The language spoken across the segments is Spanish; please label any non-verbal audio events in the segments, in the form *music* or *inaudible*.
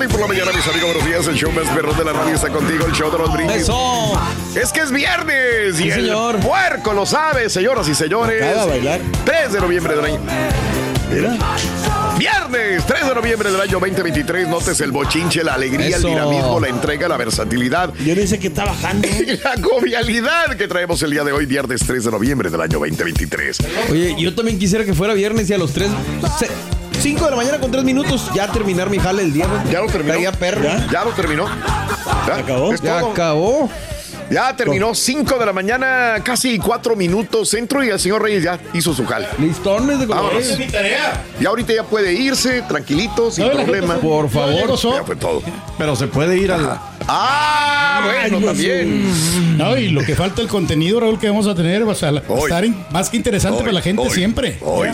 Morning por la mañana, mis amigos. Buenos días. El show más perrón de la radio está contigo. El show de los brindis. Es que es viernes y Sí, el señor. puerco lo sabe, señoras y señores. De bailar. 3 de noviembre del año. Mira. Viernes 3 de noviembre del año 2023. Notes el bochinche, la alegría, Eso. el dinamismo, la entrega, la versatilidad. Yo dice que está bajando. *laughs* y La jovialidad que traemos el día de hoy, viernes 3 de noviembre del año 2023. Oye, yo también quisiera que fuera viernes y a los 3. 5 de la mañana con 3 minutos ya terminar mi jale el día. güey. ¿Ya lo terminó? Traía perro. ¿Ya? ¿Ya lo terminó? ¿Ya? acabó? ¿Es Ya todo? acabó. Ya terminó 5 de la mañana, casi 4 minutos centro y el señor Reyes ya hizo su jal. Listones de Vámonos. colores. Y ahorita ya puede irse tranquilito, sin problema. Por favor. Ya fue todo. Pero se puede ir al. Ah, bueno, también. No, y lo que falta el contenido, Raúl, que vamos a tener va a va a estar in- más que interesante Hoy, para la gente hoy, siempre. Hoy.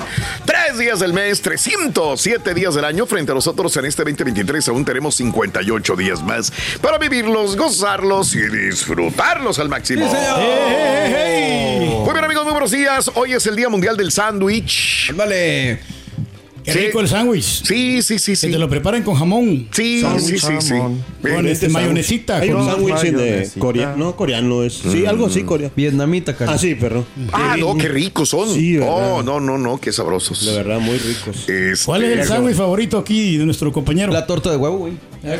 Tres días del mes, 307 días del año. Frente a nosotros en este 2023 aún tenemos 58 días más para vivirlos, gozarlos y disfrutarlos al máximo. Muy bien, amigos, muy buenos días. Hoy es el Día Mundial del Sándwich. Vale. Qué Sí. rico el sándwich. Sí, sí, sí, Que sí. te lo preparen con jamón. Sí, sí, sí, sí. Con Bien. este mayonesita. Hay un sándwich de coreano, no coreano es. Sí, algo así, coreano. Vietnamita, cara. Ah, sí, perro. Ah, no, qué ricos son. Sí, ¿verdad? oh, no, no, no, qué sabrosos. De verdad, muy ricos. Este, ¿Cuál es el sándwich favorito aquí de nuestro compañero? La torta de huevo, güey.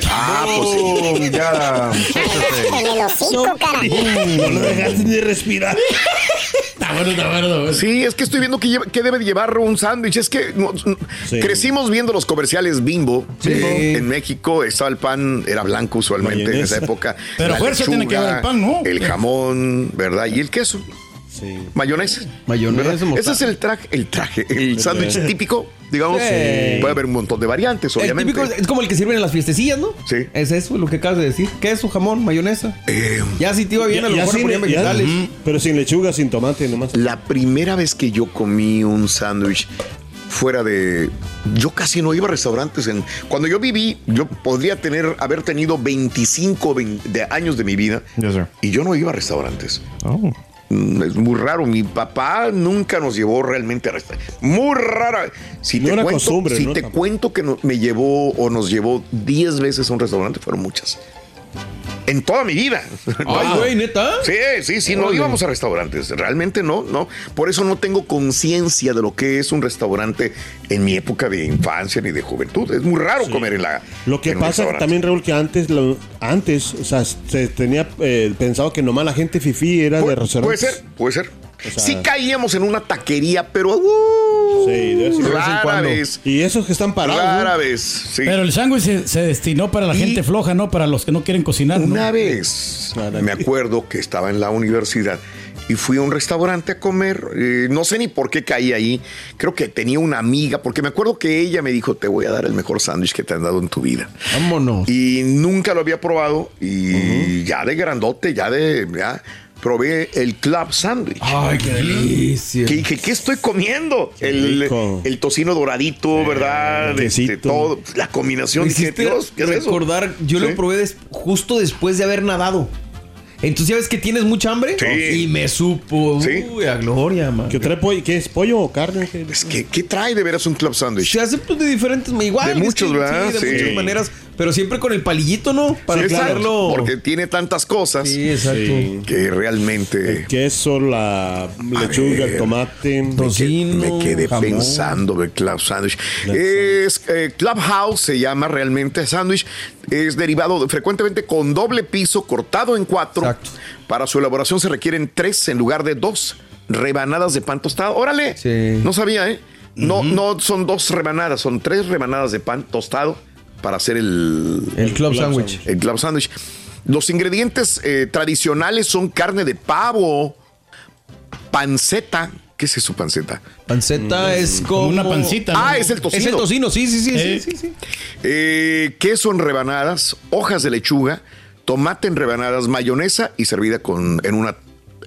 Ah, pues sí. ya. *laughs* En el hocico, cara. No lo dejaste ni respirar. Está bueno, está bueno. Sí, es que estoy viendo que, lleva- que debe de llevar un sándwich. Es que no, Sí. crecimos viendo los comerciales Bimbo. Sí. Eh, En México estaba el pan, era blanco usualmente en esa época. Pero La fuerza tiene que haber el pan, ¿no? El jamón, ¿verdad? Y el queso. Sí. Mayonesa. Ese es el traje, el traje, el sándwich típico, digamos. Sí. Puede haber un montón de variantes, El obviamente. típico es como el que sirven en las fiestecillas, ¿no? Sí. Es eso lo que acabas de decir. Queso, jamón, mayonesa. Eh, Ya si te iba bien, a lo mejor ponían vegetales. Pero sin lechuga, sin tomate, nomás. La primera vez que yo comí un sándwich fuera de... Yo casi no iba a restaurantes. En, cuando yo viví, yo podría tener, haber tenido 25 vein- de años de mi vida Yes, sir. y yo no iba a restaurantes. Mm, Es muy raro. Mi papá nunca nos llevó realmente a restaurantes. Muy rara. Si No te cuento, si ¿no? te cuento que me llevó o nos llevó 10 veces a un restaurante, fueron muchas. En toda mi vida. *laughs* Ay, güey, neta. Sí, sí, sí, no íbamos a restaurantes. Realmente no, no. Por eso no tengo conciencia de lo que es un restaurante en mi época de infancia ni de juventud. Es muy raro comer en la. Lo que pasa también, Raúl, que antes, lo- antes, o sea, se tenía eh, pensado que nomás la gente fifí era de restaurantes. puede ser, puede ser. Sea- sí caíamos en una taquería, pero uh, Sí, de vez en rara cuando. vez. Y esos que están parados. ¿no? Rara vez, sí. Pero el sándwich se, se destinó para la Y- gente floja, no para los que no quieren cocinar. ¿no? Una vez me acuerdo que estaba en la universidad y fui a un restaurante a comer. eh, no sé ni por qué caí ahí. Creo que tenía una amiga, porque me acuerdo que ella me dijo: Te voy a dar el mejor sándwich que te han dado en tu vida. Vámonos. Y nunca lo había probado. Y ya de grandote, ya de. Ya, probé el club sándwich. Ay, qué delicia. Que dije, ¿qué estoy comiendo? El, tocino doradito, ¿verdad? el Este, todo. La combinación. Dije, Dios, ¿qué es eso? recordar, yo Sí. lo probé des- justo después de haber nadado. Entonces ya ves que tienes mucha hambre Sí. y me supo Sí. uy, a gloria, man. ¿Qué, trae pollo? ¿Qué es pollo o carne? ¿Qué- Es que, ¿qué trae de veras un club sándwich? Se hace pues, de diferentes, igual. De es que muchos, ¿verdad? Sí, de Sí. muchas maneras. Pero siempre con el palillito, ¿no? Para Sí. Porque tiene tantas cosas Sí, exacto. Sí. que realmente El queso, la lechuga, ver. el tomate. Tocino, me quedé jamón. pensando de Club Sandwich. Es eh, Clubhouse, se llama realmente sándwich. Es derivado de- frecuentemente con doble piso cortado en cuatro. Exacto. Para su elaboración se requieren tres en lugar de dos rebanadas de pan tostado. Órale, Sí. no sabía, ¿eh? No, no son dos rebanadas, son tres rebanadas de pan tostado para hacer el, El club sandwich. el club sandwich. Los ingredientes eh, tradicionales son carne de pavo, panceta. ¿Qué es eso, panceta? Panceta es como... una pancita. ¿no? Ah, es el tocino. Es el tocino, sí, sí, sí. Eh. sí, sí, sí. Eh, queso en rebanadas, hojas de lechuga, tomate en rebanadas, mayonesa y servida con, en, una,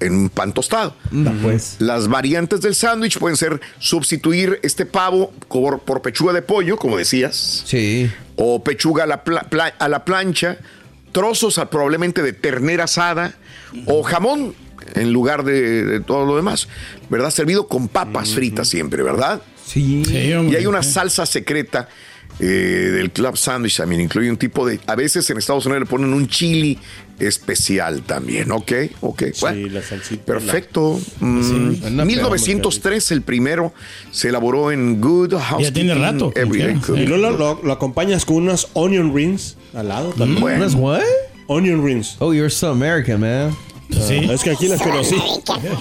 en un pan tostado. pues. Las variantes del sándwich pueden ser sustituir este pavo por, por pechuga de pollo, como decías, Sí. O pechuga a la, pla- pla- a la plancha, trozos a- probablemente de ternera asada o jamón en lugar de, de todo lo demás, ¿verdad? Servido con papas fritas siempre, ¿verdad? Sí. Sí, hombre. Y hay una salsa secreta eh, del Club Sandwich también, incluye un tipo de, a veces en Estados Unidos le ponen un chili especial también, ¿ok? Ok, bueno. la salsita, Perfecto. Mm, Buena 1903 el primero se elaboró en Good Housekeeping. tiene rato. Sí. Y luego lo, lo- lo acompañas con unas onion rings al lado también. Bueno. ¿Unas what? Onion rings. Oh, you're so American, man. Sí. Es que aquí las conocí.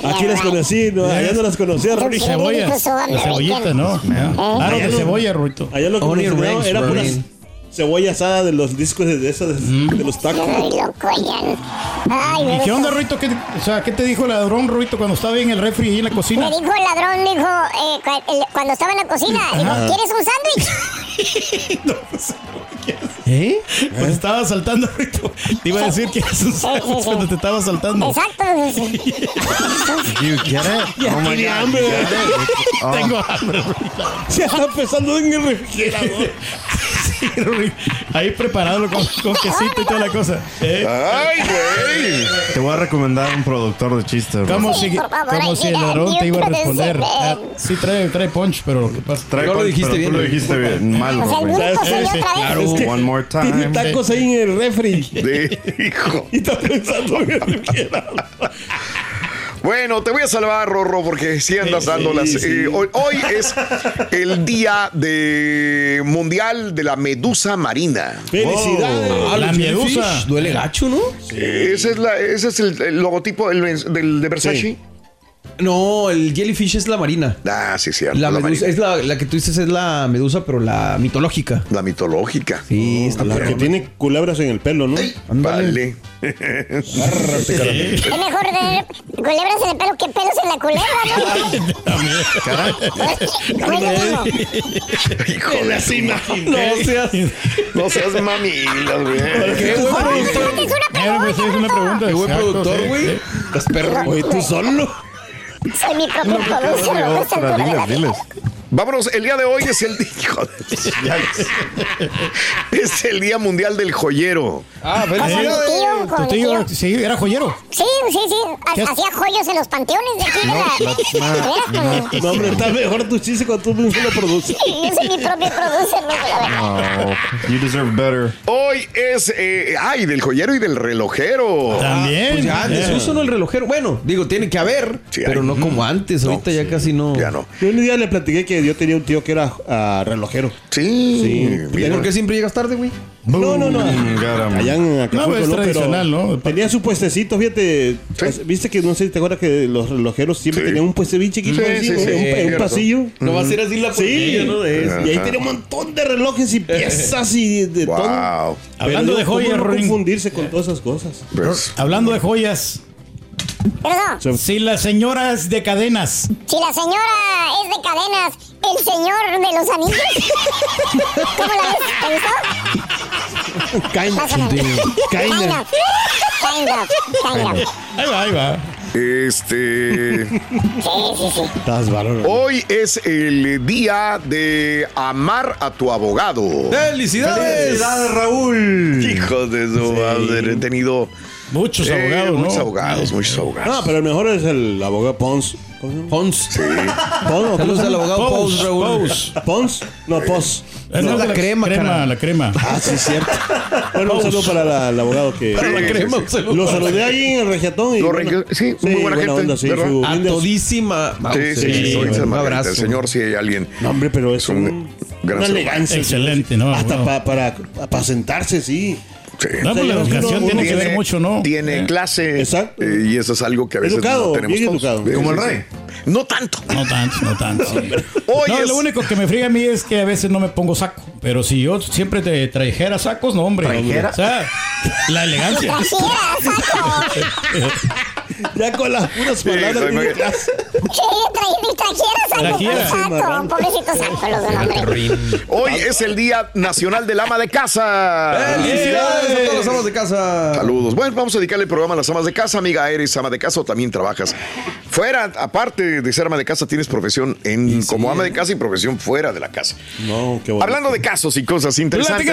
Aquí las conocí, no, allá no las conocía. Rory. Cebollas. La cebollita, ¿no? Claro, de cebolla, Ruito. Allá lo que me era puras cebolla asada de los discos de, de esas, de, los tacos. Ay, loco, ya. Ay, ¿Y qué onda, Ruito? ¿Qué, o sea, ¿qué te dijo el ladrón, Ruito, cuando estaba ahí en el refri y en la Me cocina? dijo el ladrón, dijo, eh, cuando estaba en la cocina, dijo, ¿quieres un sándwich? *laughs* ¿Eh? Cuando estaba saltando. *laughs* Te iba a decir que eres un *laughs* sándwich cuando te estaba saltando. Exacto. Ya hambre. *laughs* Tengo hambre. Se está empezando en el refrigerador. Ahí preparado con, con quesito y toda la cosa. ¿Eh? Ay, güey. Te voy a recomendar un productor de chistes. bro. Como Sí, si, como si el ladrón te iba a responder. Ah, sí, trae, trae punch, pero lo que pasa. Trae No lo punch, dijiste pero bien, Tú lo dijiste bien. Mal, O sea, Sí. Claro, Es que one more Tiene time. tacos ahí en el refri. De- hijo. *laughs* Y está pensando en el refrigerador. Bueno, te voy a salvar, Rorro, porque si andas Sí, dándolas. sí. Eh, hoy, hoy es el día de mundial de la medusa marina. Felicidades. Ah, La medusa. Duele gacho, ¿no? Ese es, la, ese es el, el logotipo del, del- de Versace. No, el jellyfish es la marina. Ah, sí, cierto. La, La, medusa, marina. es la, la que tú dices es la medusa, pero la mitológica. La mitológica. Sí, está La que tiene culebras en el pelo, ¿no? Vale. Es *laughs* mejor tener culebras en el pelo que pelos en la culebra, ¿no? De su madre. No seas. No seas mamilas, güey. Qué buen productor. es una pues, sí, es una pregunta. Qué buen productor, güey. Estás perro. Oye, tú solo. Soy mi propio producer, a esta altura de la Diles, diles. Vámonos, el día de hoy es el día. *laughs* hijo de- es el Día Mundial del Joyero. Ah, Con mi felicidades. tío, Tu tío, tío. sí, era joyero. Sí, sí, sí. Hacía joyos en los panteones de aquí la... Veras, con- No, hombre, está mejor tu chiste cuando tú mismo lo produces. Yo soy mi propio producer. Oh, you deserve better. Hoy es. eh, ay, del joyero y del relojero. También. Pues ya, desuso no el relojero. Bueno, digo, tiene que haber, Sí, pero hay. no como antes. Ahorita ya casi no. Ya no. Yo un día le platiqué que yo tenía un tío que era ah, relojero. Sí. Sí. mira. ¿Por qué siempre llegas tarde, güey? No, no, no. Allá en Acapulco, No, es tradicional, ¿no? Tenía su puestecito, fíjate. pues, Viste que no sé si te acuerdas que los relojeros siempre Sí. tenían un puesto bien chiquito Sí, así, sí, un- sí, un, pasillo. No va a ser así la Sí, porquería, ¿no? De eso. y ahí tenía un montón de relojes y piezas y de todo. Wow. Hablando Pero de ¿cómo joyas, no confundirse con todas esas cosas. Pues, Hablando de joyas. Pero no, Si la señora es de cadenas. si la señora es de cadenas, el señor de los anillos. ¿Cómo la ves? ¿Te gustó? Kind of. Kind of. Kind of. Ahí va, ahí va. este. Sí, sí, sí. Estás. Hoy es el día de amar a tu abogado. ¡Felicidades! Raúl! Hijos de su madre. He tenido. Muchos eh, abogados, ¿no? Muchos abogados, muchos abogados. No, pero el mejor es el abogado Pons. ¿Cómo se llama? Pons. ¿Pons? ¿o cómo Saludos al abogado Pons, pose. ¿Pons? No, Pos. Eh, No, la crema, crema, cara. la crema. Ah, sí, cierto. Bueno, un saludo para la- el abogado que. Para la Sí, crema, sí, un saludo Lo saludé ahí en el regiatón. Y Lo bueno, sí, muy buena gente, onda, sí, ¿verdad? su A linda- todísima. Sí, sí, sí, soy un San Martín. abrazo. El señor, si hay alguien. No, hombre, pero es un un, gran una elegancia. Excelente, ¿no? Hasta para sentarse, sí. Sí. No, pues la educación tiene que ver mucho, ¿no? Tiene Eh. clase. Exacto. eh, y eso es algo que a veces Educado, no tenemos bien educado. Como el rey. No tanto. No tanto, no tanto. Hoy no, es- lo único que me friga a mí es que a veces no me pongo saco. Pero si yo siempre te trajera sacos, no, hombre. ¿Trajera? O sea, la elegancia. *laughs* *laughs* Ya con las puras palabras. Sí, saco, pobrecito saco, los hombres. Hoy es el Día Nacional del Ama de Casa. ¡Felicidades a todos los amas de casa! Saludos. Bueno, vamos a dedicarle el programa a las amas de casa. Amiga, ¿eres ama de casa o también trabajas fuera? Aparte de ser ama de casa, tienes profesión en, como ama de casa y profesión fuera de la casa. No, qué bueno. Hablando de casos y cosas interesantes,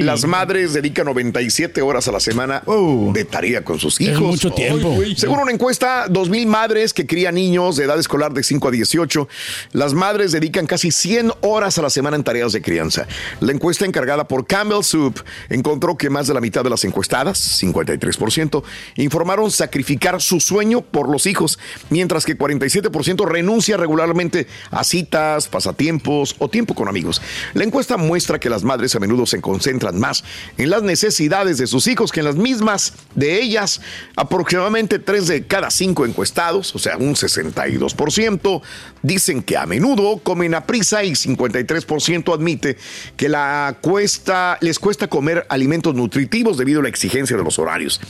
las madres dedican 97 horas a la semana Oh. de tarea con sus Es hijos. mucho tiempo. Según una encuesta, 2.000 madres que crían niños de edad escolar de 5 a 18, las madres dedican casi 100 horas a la semana en tareas de crianza. La encuesta encargada por Campbell Soup encontró que más de la mitad de las encuestadas, 53%, informaron sacrificar su sueño por los hijos, mientras que 47% renuncia regularmente a citas, pasatiempos o tiempo con amigos. La encuesta muestra que las madres a menudo se concentran más en las necesidades de sus hijos que en las mismas de ellas. Aproximadamente 3 de cada 5 encuestados, o sea, un 62%, dicen que a menudo comen a prisa y 53% admite que la cuesta, les cuesta comer alimentos nutritivos debido a la exigencia de los horarios.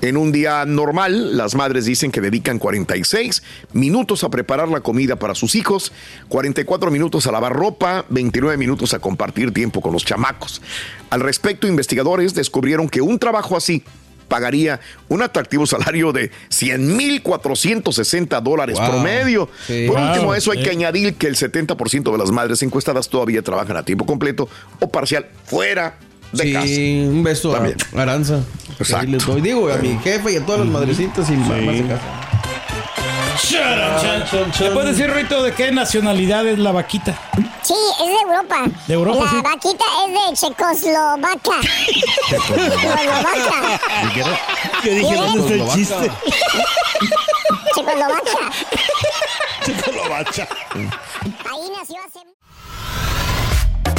En un día normal, las madres dicen que dedican 46 minutos a preparar la comida para sus hijos, 44 minutos a lavar ropa, 29 minutos a compartir tiempo con los chamacos. Al respecto, investigadores descubrieron que un trabajo así pagaría un atractivo salario de 100.460 dólares Wow. promedio. Sí. Por Wow, último, a eso hay sí. que añadir que el 70% de las madres encuestadas todavía trabajan a tiempo completo o parcial fuera de Sí, casa. un beso a También. Aranza. Exacto. Ahí les doy. Digo, a mi jefe y a todas las madrecitas y mamás de casa. ¿Me puedes decir, Rito, de qué nacionalidad es la vaquita? Sí, es de Europa. De Europa, La sí. vaquita es de Checoslovaquia. Checoslovaquia. Yo dije, ¿dónde está el chiste? Checoslovaquia. Checolovacha. Ahí nació hace...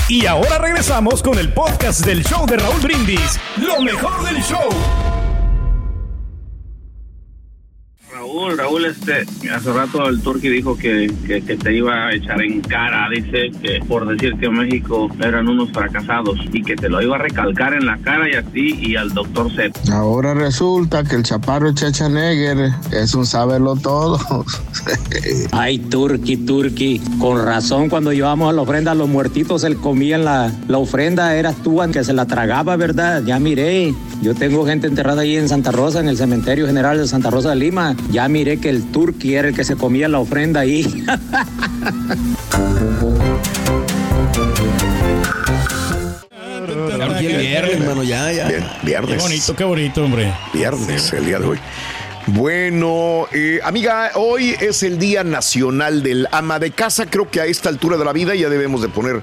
Y ahora regresamos con el podcast del show de Raúl Brindis. Lo mejor del show. Raúl, Raúl, este, hace rato el Turqui dijo que, que, que te iba a echar en cara, dice que por decir que México eran unos fracasados y que te lo iba a recalcar en la cara y a ti y al doctor Z. Ahora resulta que el chaparro Chachanegger es un saberlo todo. *laughs* Ay, Turqui, Turqui. Con razón, cuando llevamos a la ofrenda a los muertitos, él comía en la, la ofrenda. Eras tú que se la tragaba, ¿verdad? Ya miré. Yo tengo gente enterrada ahí en Santa Rosa, en el Cementerio General de Santa Rosa de Lima. Ya miré que el Turqui era el que se comía la ofrenda ahí. *laughs* El viernes, hermano, ya, ya. Viernes. Qué bonito, qué bonito, hombre. Viernes, el día de hoy. Bueno, eh, amiga, hoy es el Día Nacional del Ama de Casa. Creo que a esta altura de la vida ya debemos de poner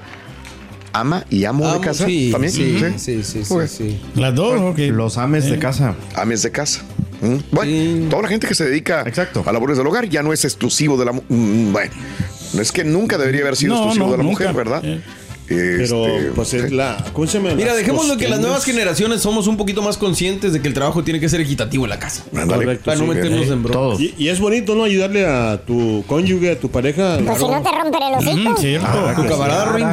ama y amo, de casa. sí, ¿También? sí, sí, sí, sí, sí. Las dos, ok. Los ames de casa. Ames de casa. Mm, Bueno, toda la gente que se dedica Exacto. a labores del hogar ya no es exclusivo de la mu- mm, Bueno, no es que nunca debería haber sido No, exclusivo no, de la nunca. mujer, ¿verdad? Eh. Pero, Este, pues es la. ¿Cómo se llama? Mira, dejémoslo que las nuevas generaciones somos un poquito más conscientes de que el trabajo tiene que ser equitativo en la casa. Ándale. Correcto, Para no sí. meternos en broncas. Y, y es bonito, ¿no? Ayudarle a tu cónyuge, a tu pareja. Pues si no te rompen el hocico. Mm, cierto. Ah, Tu camarada Ruin.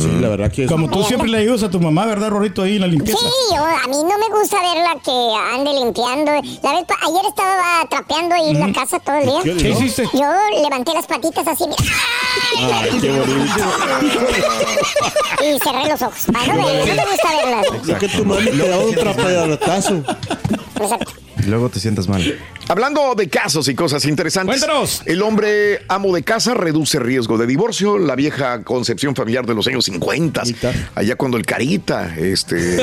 Sí, la verdad que es. Como tú siempre le ayudas a tu mamá, ¿verdad, Rorito, ahí en la limpieza? Sí, yo, a mí no me gusta verla que ande limpiando. La vez, ayer estaba trapeando ahí la casa todo el día. ¿Qué, ¿Qué hiciste? Yo levanté las patitas así Ay, qué bonito. *laughs* *laughs* y cerré los ojos. Para no ver, no me gusta verlas. Es que tu mami te da un trapeadatazo. Exacto. Luego te sientas mal. Hablando de casos y cosas interesantes. Cuéntanos. El hombre amo de casa reduce riesgo de divorcio. La vieja concepción familiar de los años 50, allá cuando el carita este,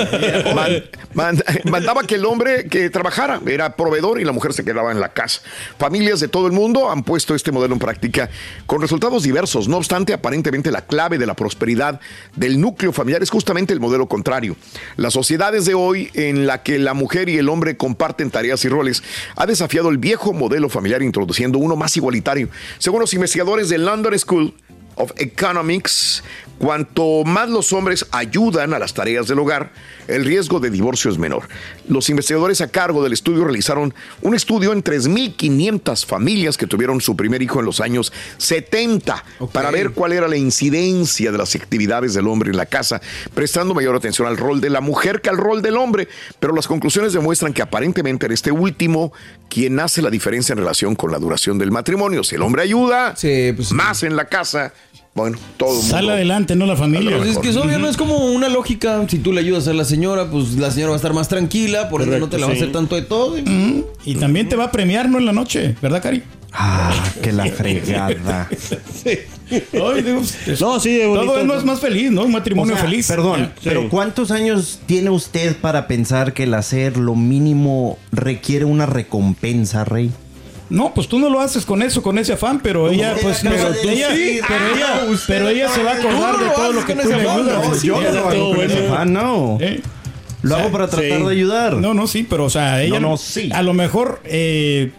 *laughs* man- man- mandaba que el hombre que trabajara era proveedor y la mujer se quedaba en la casa. Familias de todo el mundo han puesto este modelo en práctica con resultados diversos. No obstante, aparentemente la clave de la prosperidad del núcleo familiar es justamente el modelo contrario. Las sociedades de hoy en la que la mujer y el hombre comparten tareas y roles ha desafiado el viejo modelo familiar introduciendo uno más igualitario. Según los investigadores de London School of Economics, cuanto más los hombres ayudan a las tareas del hogar, el riesgo de divorcio es menor. Los investigadores a cargo del estudio realizaron un estudio en 3.500 familias que tuvieron su primer hijo en los años 70 para ver cuál era la incidencia de las actividades del hombre en la casa, prestando mayor atención al rol de la mujer que al rol del hombre. Pero las conclusiones demuestran que aparentemente en este último quien hace la diferencia en relación con la duración del matrimonio. Si el hombre ayuda más en la casa, bueno, todo mundo. Sale adelante, no la familia. Pues es que es obvio, no es como una lógica. Si tú le ayudas a la señora, pues la señora va a estar más tranquila, por ende no te la va a hacer tanto de todo. Y también te va a premiar, ¿no? En la noche, ¿verdad, Cari? Ah, que la fregada. *laughs* Ay, digo, es- *laughs* No, sí, todo bonito. es más, más feliz, ¿no? Un matrimonio O sea, feliz. Perdón, pero ¿cuántos años tiene usted para pensar que el hacer lo mínimo requiere una recompensa, Rey? No, pues tú no lo haces con eso, con ese afán, pero ella, ella pues, pero de ella, decir. pero ella, Ah, pero ella se va a acordar de todo lo que tú le ayudas. no, yo no lo hago con ese afán, no. ¿Eh? Lo O sea, hago para tratar sí. de ayudar. No, no, sí, pero o sea, ella No, no, sí. a lo mejor, eh,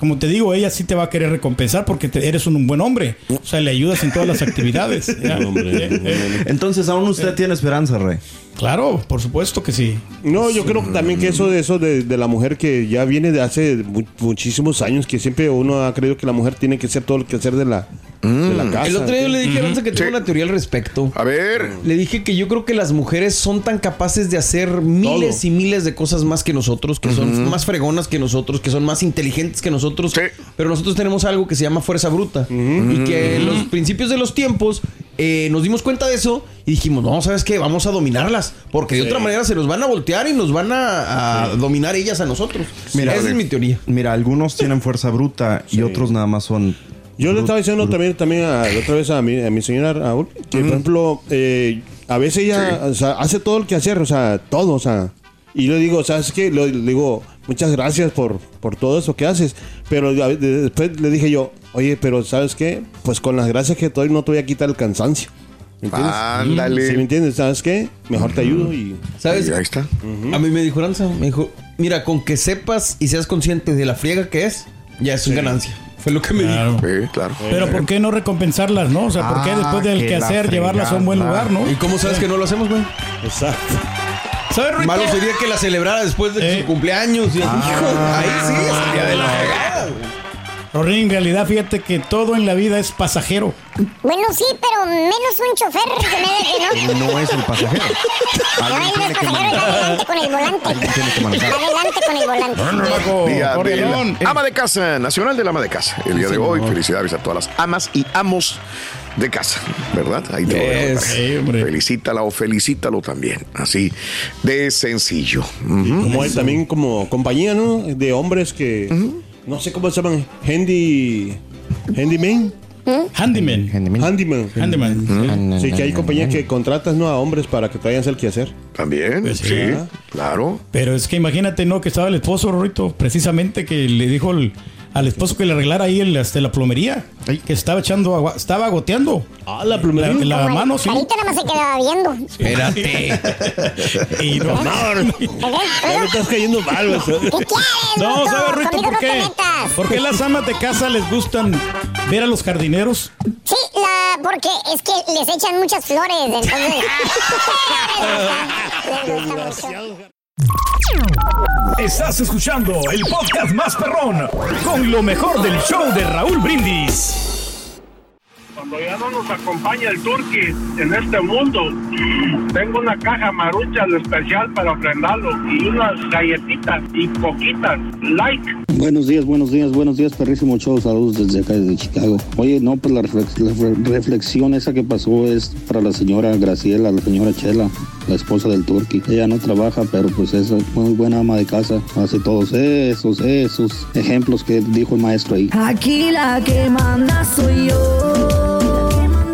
como te digo, ella sí te va a querer recompensar porque te- eres un, buen hombre. O sea, le ayudas en todas las actividades. *laughs* ¿ya? Hombre, Eh, eh, Entonces aún usted tiene esperanza, Rey. Claro, por supuesto que sí. No, yo creo que también que eso de eso de, de la mujer que ya viene de hace mu- muchísimos años, que siempre uno ha creído que la mujer tiene que hacer todo lo que hacer de la, de la casa. El otro día yo le dije a Aranza que tengo Sí. una teoría al respecto. A ver, Le dije que yo creo que las mujeres son tan capaces de hacer miles Todo. y miles de cosas más que nosotros, que son más fregonas que nosotros, que son más inteligentes que nosotros. Sí. Pero nosotros tenemos algo que se llama fuerza bruta. Y que en los principios de los tiempos eh, nos dimos cuenta de eso y dijimos, no, ¿sabes qué? Vamos a dominarlas. Porque de otra manera se nos van a voltear y nos van a, a dominar ellas a nosotros. Mira, Esa es mi teoría. Mira, algunos tienen fuerza bruta y otros nada más son. Yo le estaba diciendo también, también a, la otra vez a mi, a mi señora Raúl, que por ejemplo, eh, a veces ella o sea, hace todo el que hacer, o sea, todo, o sea. Y le digo, ¿sabes qué? Le, le digo, muchas gracias por, por todo eso que haces. Pero a- después le dije yo, oye, pero ¿sabes qué? Pues con las gracias que te doy no te voy a quitar el cansancio. ¿Me entiendes? Ándale. ¿Sí me entiendes? ¿Sabes qué? Mejor te ayudo y... ¿Sabes? ahí está. A mí me dijo Aranza, me dijo, mira, con que sepas y seas consciente de la friega que es, ya es una ganancia. Fue lo que me dijo. Claro. Sí, claro. Pero ¿por qué no recompensarlas, no? O sea, ¿por qué Ah, después del que quehacer llevarlas a un buen lugar, no? ¿Y cómo sabes que no lo hacemos, güey? Exacto. ¿Sabes? Malo sería que la celebrara después de Eh. su cumpleaños. Y, hijo, ahí sí, sería de la fregada. Rorín, en realidad, fíjate que todo en la vida es pasajero. Bueno, sí, pero menos un chofer que me que no. *laughs* No es el pasajero. No, Alguien él no es pasajero, manejar. adelante con el volante. Adelante con el volante. Paco, Día del Corrielón. ama de casa, nacional del ama de casa. El día de hoy, felicidades a todas las amas y amos de casa, ¿verdad? Ahí te Yes. Felicítala o felicítalo también. Así de sencillo. Como hay también como compañía, ¿no? De hombres que... No sé cómo se llaman. Handy... Handyman. Handyman. Handyman. Handyman. Sí, que hay compañías que contratas ¿no? a hombres para que hacer el quehacer. También, Pues sí. sí, claro. Pero es que imagínate, ¿no? Que estaba el esposo, Rorito, precisamente que le dijo el- al esposo que le arreglara ahí el, este, la plomería. Que estaba echando agua, estaba goteando. Ah, la La, plomería. la mano, sí. Carita nada más se quedaba viendo. Espérate. *laughs* Y no, Ya me estás cayendo mal, güey. ¿Qué quieres, no? ¿sabes, Rito, por no qué? ¿Por qué las amas de casa les gustan ver a los jardineros? Sí, la, porque es que les echan muchas flores, entonces... *laughs* Les gusta mucho. Estás escuchando el podcast más perrón con lo mejor del show de Raúl Brindis. Cuando ya no nos acompaña el turqui en este mundo, tengo una caja marucha especial para ofrendarlo y unas galletitas y poquitas like. Buenos días, buenos días, buenos días, perrísimo show. Saludos desde acá, desde Chicago. Oye, no, pues la, reflex- la re- reflexión esa que pasó es para la señora Graciela, la señora Chela, la esposa del Turqui. Ella no trabaja, pero pues es muy buena ama de casa. Hace todos esos, esos ejemplos que dijo el maestro ahí. Aquí la que manda soy yo.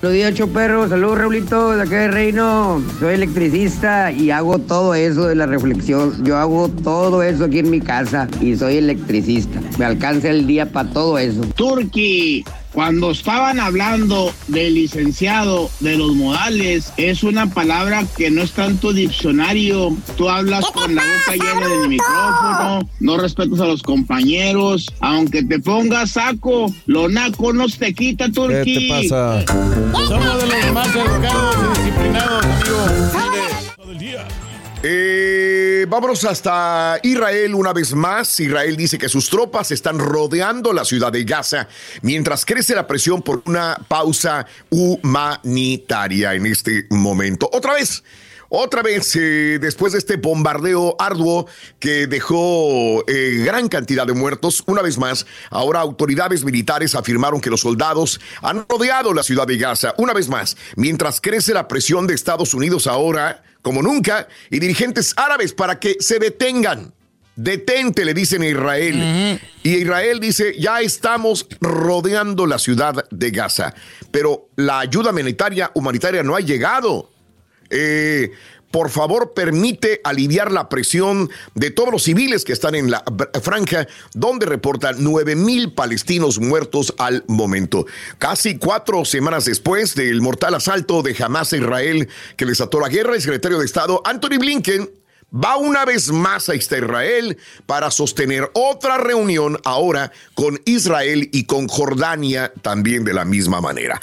Buenos días, Choperro. Saludos, Raulito, de acá de Reino. Soy electricista y hago todo eso de la reflexión. Yo hago todo eso aquí en mi casa y soy electricista. Me alcanza el día para todo eso. Turqui, Cuando estaban hablando del licenciado de los modales, es una palabra que no está en tu diccionario. Tú hablas con la boca llena del micrófono, no respetas a los compañeros. Aunque te pongas saco, lo naco no te quita, Turquí. ¿Qué te pasa? Somos de los más educados y disciplinados. Eh, vámonos hasta Israel una vez más. Israel dice que sus tropas están rodeando la ciudad de Gaza mientras crece la presión por una pausa humanitaria en este momento. Otra vez. Otra vez, eh, después de este bombardeo arduo que dejó eh, gran cantidad de muertos, una vez más, ahora autoridades militares afirmaron que los soldados han rodeado la ciudad de Gaza, una vez más, mientras crece la presión de Estados Unidos ahora, como nunca, y dirigentes árabes para que se detengan. Detente, le dicen a Israel. Y Israel dice, ya estamos rodeando la ciudad de Gaza, pero la ayuda humanitaria, humanitaria no ha llegado. Eh, por favor, permite aliviar la presión de todos los civiles que están en la franja, donde reportan 9 mil palestinos muertos al momento. Casi cuatro semanas después del mortal asalto de Hamas a Israel que les ató la guerra, el secretario de Estado Anthony Blinken va una vez más a Israel para sostener otra reunión ahora con Israel y con Jordania también de la misma manera.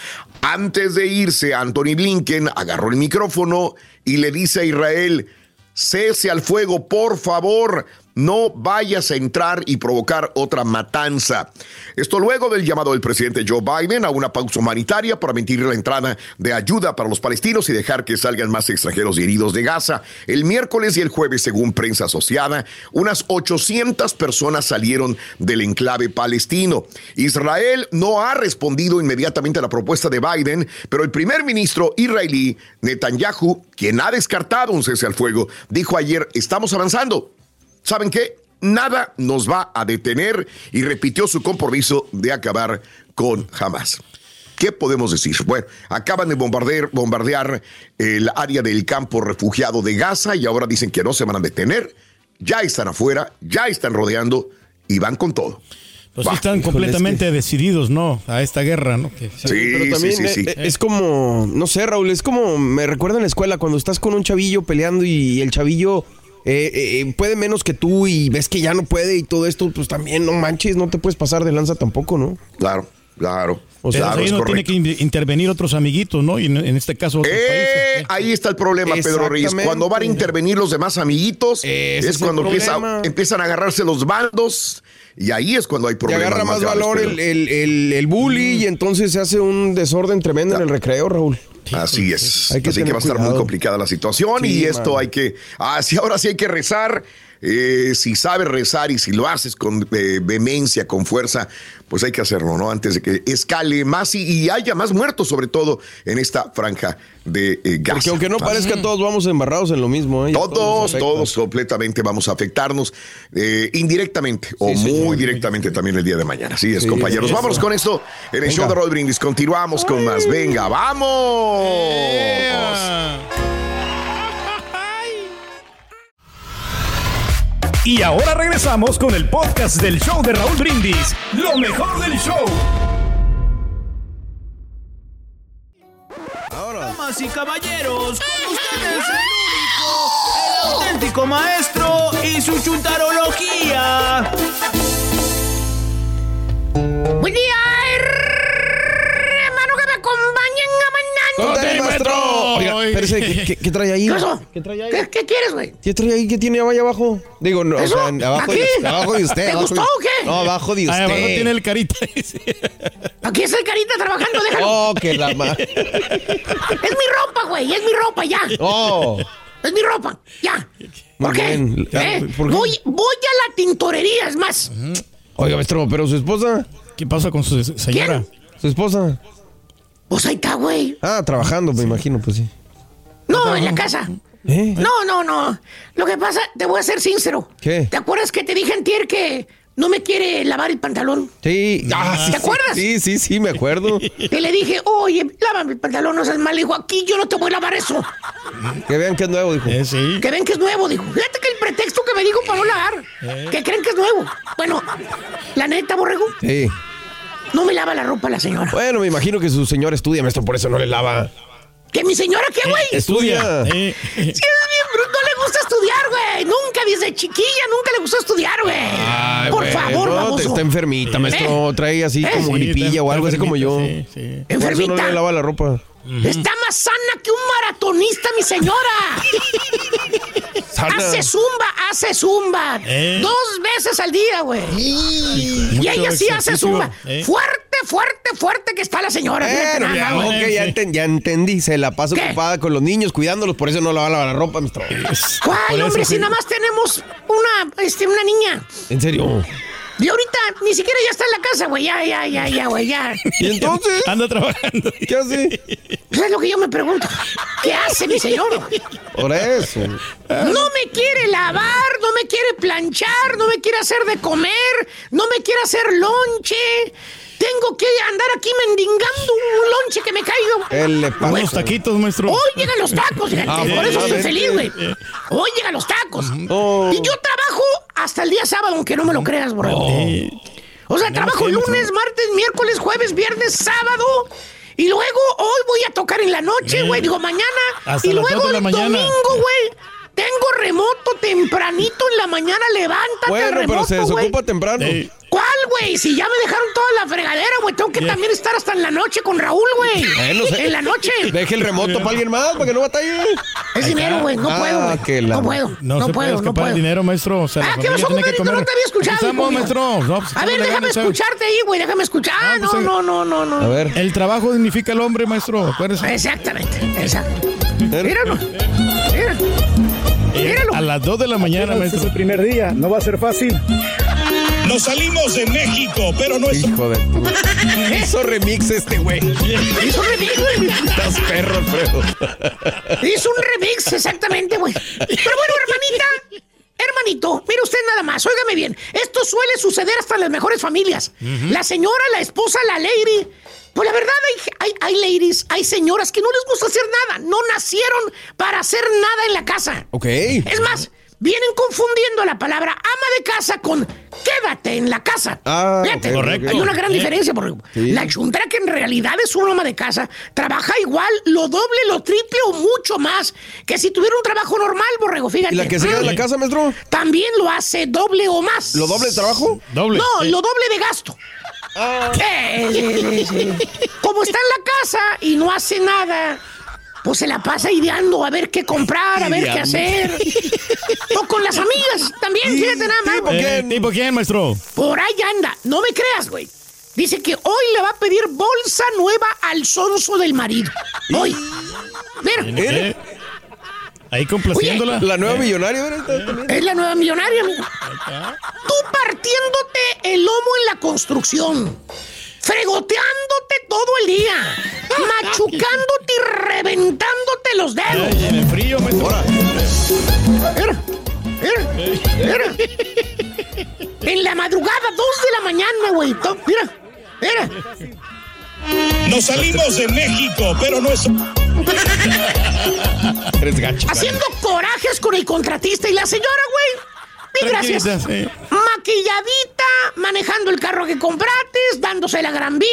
Antes de irse, Anthony Blinken agarró el micrófono y le dice a Israel, cese al fuego, por favor, no vayas a entrar y provocar otra matanza. Esto luego del llamado del presidente Joe Biden a una pausa humanitaria para mentir la entrada de ayuda para los palestinos y dejar que salgan más extranjeros y heridos de Gaza. El miércoles y el jueves, según prensa asociada, unas 800 personas salieron del enclave palestino. Israel no ha respondido inmediatamente a la propuesta de Biden, pero el primer ministro israelí Netanyahu, quien ha descartado un cese al fuego, dijo ayer, estamos avanzando. ¿Saben qué? Nada nos va a detener y repitió su compromiso de acabar con Hamas. ¿Qué podemos decir? Bueno, acaban de bombardear, bombardear el área del campo refugiado de Gaza y ahora dicen que no se van a detener. Ya están afuera, ya están rodeando y van con todo. Pues sí están completamente decididos, ¿no? A esta guerra, ¿no? Que- Sí, Pero también sí, sí, sí. eh, es como, no sé, Raúl, es como, me recuerda en la escuela cuando estás con un chavillo peleando y el chavillo eh, eh, puede menos que tú y ves que ya no puede y todo esto, pues también no manches, no te puedes pasar de lanza tampoco, ¿no? Claro, claro. O sea, ahí no tiene que in- intervenir otros amiguitos, ¿no? Y en, en este caso otros Eh, ahí está el problema, Pedro Reyes. Cuando van a intervenir los demás amiguitos, Ese es cuando empieza- empiezan a agarrarse los bandos y ahí es cuando hay problemas. agarra más graves, valor el, el, el, el bully y entonces se hace un desorden tremendo en el recreo, Raúl. Así es. Así que va a estar muy complicada la situación Sí, y esto hay que. Ah, sí, ahora sí hay que rezar. Eh, si sabes rezar y si lo haces con eh, vehemencia, con fuerza, pues hay que hacerlo, ¿no? Antes de que escale más y, y haya más muertos, sobre todo en esta franja de eh, Gaza. Porque aunque no parezca, todos vamos embarrados en lo mismo. ¿eh? Todos, todos, completamente vamos a afectarnos eh, indirectamente o señor. muy directamente también el día de mañana. Así es, Sí, compañeros. eso. Vámonos con esto en el Venga. show de Roll Brindis. Continuamos con más. Venga, vamos. Y ahora regresamos con el podcast del show de Raúl Brindis. Lo mejor del show. Damas y caballeros, con ustedes el único, el auténtico maestro y su chuntarología. Buen día, hermano, que me acompañen a mañana. ¡Con tenis, maestro! Oiga, espérese, ¿qué, qué, qué trae ahí? ¿Qué trae ahí? ¿Qué, qué quieres, güey? ¿Qué trae ahí? ¿Qué tiene ahí abajo? Digo, no, ¿Eso? o sea, abajo, de, abajo de usted. ¿Te abajo gustó de- o qué? No, abajo de Ahí usted. abajo tiene el carita. Aquí está el carita trabajando, déjalo. Oh, que la ma... Es mi ropa, güey, es mi ropa, ya. Oh, Es mi ropa, ya. ¿Por qué? ¿Eh? ¿Por qué? Voy, voy a la tintorería, es más. Oiga, maestro, pero su esposa, ¿Qué pasa con su señora? su esposa. Pues ahí está, güey. Ah, trabajando, me imagino, pues sí. No, en la casa. ¿Eh? No, no, no. Lo que pasa, te voy a ser sincero. ¿Qué? ¿Te acuerdas que te dije antier que no me quiere lavar el pantalón? Sí. Ah, sí, ¿Te sí, acuerdas? Sí, sí, sí, me acuerdo. *laughs* Y le dije, oye, lávame el pantalón, no seas mal. Dijo, aquí yo no te voy a lavar eso. que vean que es nuevo, dijo. Eh, sí. Que ven que es nuevo, dijo. Fíjate que el pretexto que me dijo para no lavar. Eh. Que creen que es nuevo. Bueno, la neta, borrego, Sí. No me lava la ropa la señora. Bueno, me imagino que su señora estudia, maestro, por eso no le lava. ¿Que mi señora qué, güey? Estudia. Sí, es bien bruto, no le gusta estudiar, güey. Nunca, desde chiquilla, nunca le gustó estudiar, güey. Por favor, baboso. Está enfermita, maestro. Trae así ¿Eh? como Sí, gripilla o algo así como yo. enfermita, Por eso no Enfermita. le lava la ropa. Está más sana que un maratonista, mi señora. *laughs* Hace zumba, hace zumba. Eh. Dos veces al día, güey. Y ella sí hace zumba. eh. Fuerte, fuerte, fuerte que está la señora. nada ya, enten- entendí. Se la pasa ocupada con los niños, cuidándolos, por eso no lava la ropa, maestro. ¿Cuál, hombre? Si nada más tenemos una, este, una niña. ¿En serio? Y ahorita ni siquiera ya está en la casa, güey. Ya, ya, ya, ya, güey, ya. *laughs* ¿Y entonces? Anda trabajando. ¿Qué hace? Pues es lo que yo me pregunto. ¿Qué hace mi señor? Por eso. No me quiere lavar, no me quiere planchar, no me quiere hacer de comer, no me quiere hacer lonche. Tengo que andar aquí mendigando un lonche que me caiga. ¿Qué le pasa? Unos taquitos, maestro. Hoy llegan los tacos, fíjate, Ah, por eso estoy bueno. feliz, güey. Hoy llegan los tacos. Oh. Y yo trabajo hasta el día sábado, aunque no me lo creas, bro. O sea, trabajo lunes, martes, miércoles, jueves, viernes, sábado. Y luego hoy voy a tocar en la noche, güey. Digo, mañana. Hasta y luego dos de la el mañana. domingo, güey. Tengo remoto tempranito en la mañana. Levántate Bueno, al pero remoto, se güey. desocupa temprano. ¿Cuál, güey? Si ya me dejaron toda la fregadera, güey. Tengo que también estar hasta en la noche con Raúl, güey. Bueno, se- En la noche. Deje el remoto para alguien más, para que no batalle. Es dinero, güey. No Ah, puedo, güey. que la- No puedo. No, No, puedo, no puedo. dinero, maestro. O sea, Ah, ¿qué familia pasó, tiene que compadrito? comer. No te había escuchado, Estamos, maestro. No, pues, A ver, déjame escucharte ahí, güey. Déjame escuchar. Ah, pues, no, sí. no, no, no, no. A ver. El trabajo dignifica al hombre, maestro. Acuérdese. Exactamente, exacto. Míralo. Míralo. Míralo. A las 2 de la mañana, maestro. el primer día, no va a ser fácil. Nos salimos de México, pero no es. Hijo de tu. *laughs* Hizo remix este güey. Hizo un remix, güey. Estás perro, Alfredo. Hizo un remix, exactamente, güey. Pero bueno, hermanita. Hermanito, mire usted nada más, óigame bien. Esto suele suceder hasta en las mejores familias. La señora, la esposa, la lady. Pues la verdad, hay, hay, hay ladies, hay señoras que no les gusta hacer nada. No nacieron para hacer nada en la casa. Ok. Es más, vienen confundiendo la palabra ama de casa con quédate en la casa. Ah, Fíjate, correcto. hay una gran diferencia. Porque Sí. La chuntara que en realidad es una ama de casa trabaja igual, lo doble, lo triple o mucho más que si tuviera un trabajo normal, borrego. Fíjate. ¿Y la que se queda en la casa, maestro? También lo hace doble o más. ¿Lo doble de trabajo? Doble. No, lo doble de gasto. Ah. Como está en la casa y no hace nada, pues se la pasa ideando a ver qué comprar, a ver qué hacer. *laughs* O con las amigas también, fíjate nada más. Eh, ¿Tipo quién, maestro? Por ahí anda, no me creas, güey. Dice que hoy le va a pedir bolsa nueva al sonso del marido. Hoy. Mira, ¿Eh? Ahí complaciéndola. La nueva millonaria, ¿verdad? es la nueva millonaria, amigo. Tú partiéndote el lomo en la construcción, fregoteándote todo el día, machucándote y reventándote los dedos. Ay, en el frío, mira. En la madrugada, dos de la mañana, güey. Mira, mira. Nos salimos de México, pero no es. *laughs* Eres gacho. Haciendo corajes con el contratista y la señora, güey. Mil gracias. Sí. Maquilladita, manejando el carro que compraste, dándose la gran vida,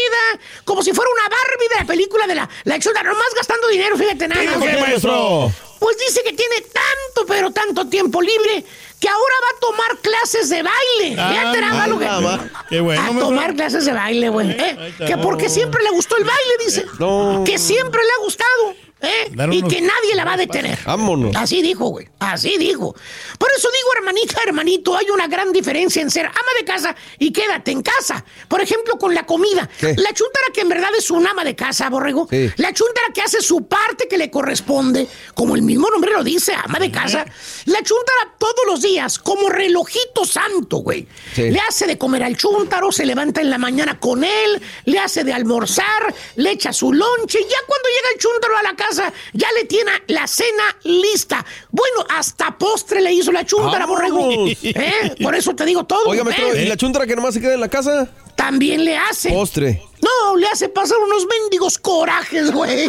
como si fuera una Barbie de la película de la, la chula, nomás gastando dinero, fíjate nada. ¿Por más. qué, maestro? Pues dice que tiene tanto, pero tanto tiempo libre que ahora va a tomar clases de baile. Ah, Fíjate nada lo que-. Qué bueno, a tomar clases de baile, güey. ¿eh? Que porque siempre le gustó el baile, dice. No. Que siempre le ha gustado. ¿Eh? Dar Y unos- que nadie la va a detener. Vámonos. Así dijo, güey. Así dijo. Por eso digo, hermanita, hermanito, hay una gran diferencia en ser ama de casa y quédate en casa. Por ejemplo, con la comida. ¿Qué? La chuntara que en verdad es un ama de casa, borrego. Sí. La chuntara que hace su parte que le corresponde, como el mismo nombre lo dice, ama de casa. La chuntara todos los días, como relojito santo, güey. Sí. Le hace de comer al chúntaro, se levanta en la mañana con él, le hace de almorzar, le echa su lonche. y Ya cuando llega el chúntaro a la casa, ya le tiene la cena lista. Bueno, hasta postre le hizo la chúntara, borrego. ¿Eh? Por eso te digo todo. Oiga, maestro, ¿eh? ¿y la chuntara que nomás se queda en la casa? También le hace. Postre. No, no, le hace pasar unos mendigos corajes, güey. *laughs*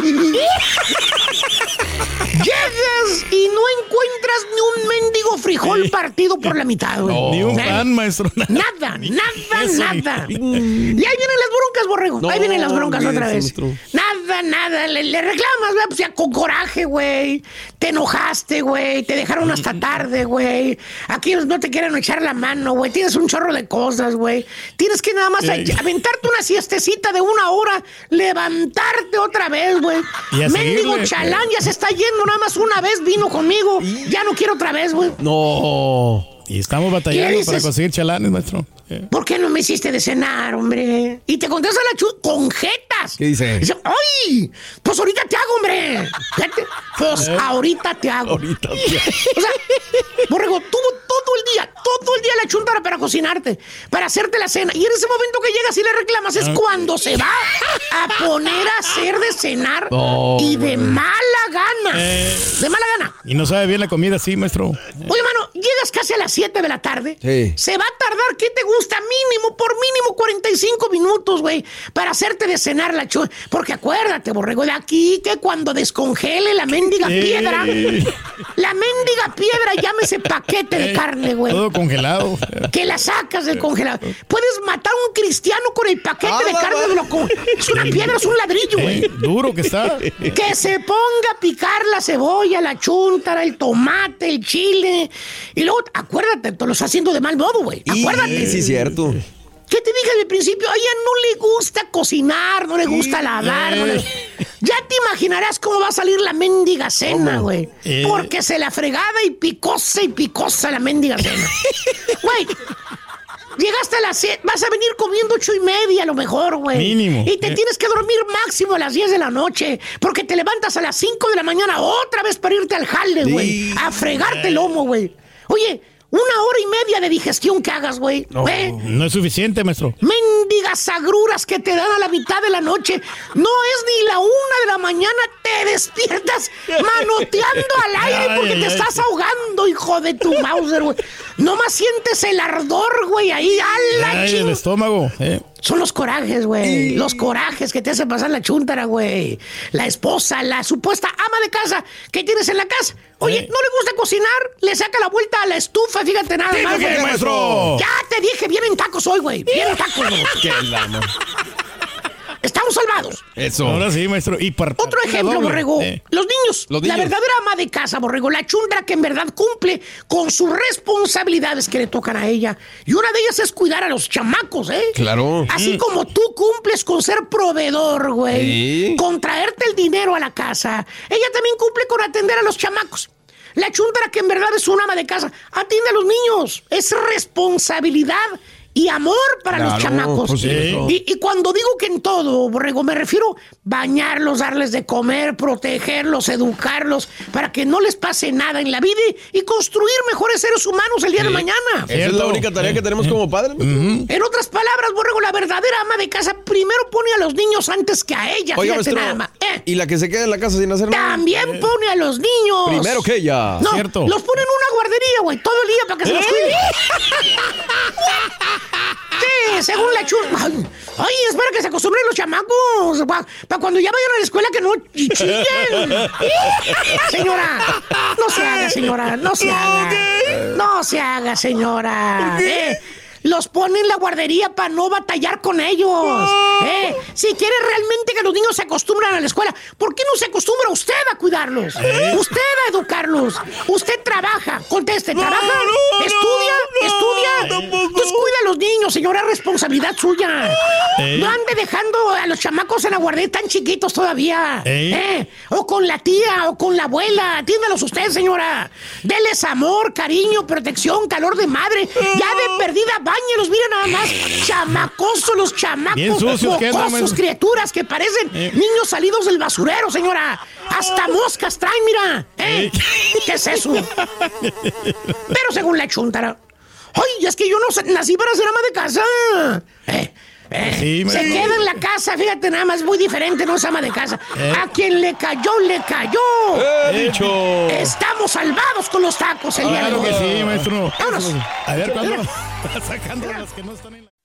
Llegas y no encuentras ni un mendigo frijol partido por la mitad, güey. Ni un pan, maestro. Nada, nada, nada. Y ahí vienen las broncas, borrego. No, ahí vienen las broncas otra vez. Nada, nada. Le, le reclamas, güey, pues ya con coraje, güey. Te enojaste, güey. Te dejaron hasta *laughs* tarde, güey. Aquí no te quieren echar la mano, güey. Tienes un chorro de cosas, güey. Tienes que nada más aventarte una siestecita de una hora, levantarte otra vez, güey. Mendigo chalán ya se está yendo. Nada más una vez vino conmigo. Ya no quiero otra vez, güey. No. Y estamos batallando ¿Qué para conseguir chalanes, maestro. ¿Por qué no me hiciste de cenar, hombre? Y te contesta la chu con jetas. ¿Qué dice? Dice, ¡ay! Pues ahorita te hago, hombre. Pues *laughs* ahorita te hago. Ahorita te *laughs* o sea, Borrego, tuvo todo el día, todo el día la chuntara para cocinarte, para hacerte la cena. Y en ese momento que llegas y le reclamas es Ah. cuando se va a poner a hacer de cenar No, y de mala gana. Eh. De mala gana. Y no sabe bien la comida así, maestro. Oye, mano, llegas casi a las 7 de la tarde. Sí. Se va a tardar, ¿qué te gusta? Mínimo, por mínimo 45 minutos, güey, para hacerte de cenar la chu. Porque acuérdate, borrego, de aquí que cuando descongele la mendiga piedra, la mendiga piedra, llámese paquete de Ey, carne, güey. Todo congelado. Que la sacas del congelador. Puedes matar a un cristiano con el paquete de carne de lo con- Es una piedra, es un ladrillo, güey. Eh, duro que está. Que se ponga a picar la cebolla, la chuntara, el tomate, el chile. Y luego, acuérdate, te lo estás haciendo de mal modo, güey. Acuérdate. Sí, cierto. ¿Qué te dije al principio? A ella no le gusta cocinar, no le gusta lavar. no le- *laughs* Ya te imaginarás cómo va a salir la mendiga cena, güey. Eh. Porque se la fregada y picosa y picosa la mendiga cena. *laughs* Güey. Llegaste a las 7, vas a venir comiendo ocho y media a lo mejor, güey. Mínimo. Y te Eh. tienes que dormir máximo a las 10 de la noche, porque te levantas a las 5 de la mañana otra vez para irte al jale, güey. Sí. A fregarte el lomo, güey. Oye, una hora y media de digestión que hagas, güey. No, ¿eh? no es suficiente, maestro. Mendigas agruras que te dan a la mitad de la noche. No es ni la una de la mañana, te despiertas manoteando al aire *laughs* porque te estás ahogando, hijo de tu Mauser, güey. Nomás sientes el ardor, güey, ahí, a la Ay, ching- el estómago. eh. Son los corajes, güey. Los corajes que te hacen pasar la chuntara, güey. La esposa, la supuesta ama de casa que tienes en la casa. Oye, Eh. ¿no le gusta cocinar? Le saca la vuelta a la estufa, fíjate nada más. Güey. maestro. Ya te dije, vienen tacos hoy, güey. Vienen tacos, güey. *laughs* Qué lama. Estamos salvados. Eso. Ahora sí, maestro. Y Otro ejemplo, doble. Borrego. Eh. Los niños. Los La niños. verdadera ama de casa, Borrego. La chundra que en verdad cumple con sus responsabilidades que le tocan a ella. Y una de ellas es cuidar a los chamacos, ¿eh? Claro. Así como tú cumples con ser proveedor, güey. Sí. Con traerte el dinero a la casa. Ella también cumple con atender a los chamacos. La chundra que en verdad es una ama de casa. Atiende a los niños. Es responsabilidad y amor para los chamacos. pues sí, y, y cuando digo que en todo, Borrego, me refiero bañarlos, darles de comer, protegerlos, educarlos, para que no les pase nada en la vida y, construir mejores seres humanos el día de mañana. Esa es la única tarea que tenemos como padres. En otras palabras, Borrego, la verdadera ama de casa primero pone a los niños antes que a ella. Oiga, fíjate maestro. nada más. Eh, Y la que se queda en la casa sin hacer nada. también pone a los niños. Primero que ella. No, Cierto. los pone en una guardería, güey, todo el día para que se los cuide. *laughs* Sí, según la chula. Ay, ay, espera que se acostumbren los chamacos. Para cuando ya vayan a la escuela que no chillen. *laughs* Señora, no se haga, señora, no se haga. No se haga, señora. Eh, los pone en la guardería para no batallar con ellos. Eh, si quiere realmente que los niños se acostumbren a la escuela, ¿por qué no se acostumbra usted a cuidarlos? Usted a educarlos. Usted trabaja. Conteste, ¿trabaja? ¿Estudia? ¿Estudia? Pues cuida a los niños, señora, es responsabilidad suya. Eh. No ande dejando a los chamacos en la guardería tan chiquitos todavía. Eh. Eh, O con la tía, o con la abuela. Atiéndalos usted, señora. Deles amor, cariño, protección, calor de madre. Ya de perdida, bañelos. Miren nada más. Chamacosos los chamacos. Bien sucios mocosos, criaturas que parecen Eh. niños salidos del basurero, señora. Hasta moscas traen, mira. ¿Eh? ¿Qué es eso? Pero según la chuntara. Ay, es que yo no nací para ser ama de casa. Eh, eh, Sí, se queda en la casa, fíjate, nada más muy diferente, no es ama de casa. Eh. A quien le cayó, le cayó. He dicho. Estamos salvados con los tacos el día de Claro hoy. que sí, maestro. Vámonos. A ver cuándo *laughs* sacando las que no están en.